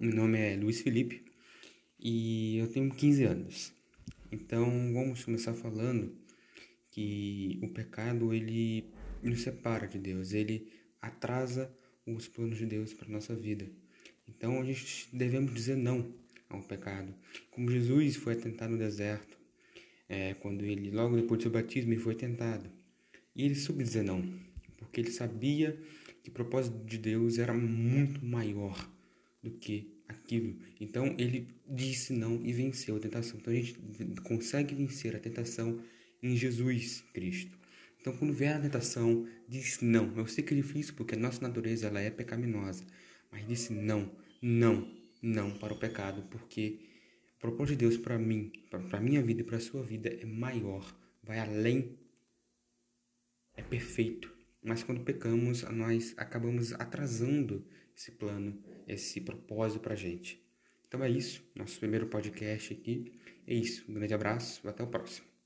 meu nome é Luiz Felipe e eu tenho 15 anos. Então vamos começar falando que o pecado ele nos separa de Deus, ele atrasa os planos de Deus para nossa vida. Então a gente devemos dizer não ao pecado. Como Jesus foi tentado no deserto, é, quando ele logo depois do seu batismo ele foi tentado e ele soube dizer não, porque ele sabia que o propósito de Deus era muito maior do que aquilo. Então ele disse não e venceu a tentação. Então a gente consegue vencer a tentação em Jesus Cristo. Então quando vier a tentação, diz não. Eu sei que é difícil porque a nossa natureza ela é pecaminosa, mas disse não, não, não para o pecado, porque o propósito de Deus para mim, para minha vida e para a sua vida é maior, vai além, é perfeito. Mas quando pecamos, nós acabamos atrasando esse plano, esse propósito para a gente. Então é isso, nosso primeiro podcast aqui. É isso, um grande abraço, até o próximo.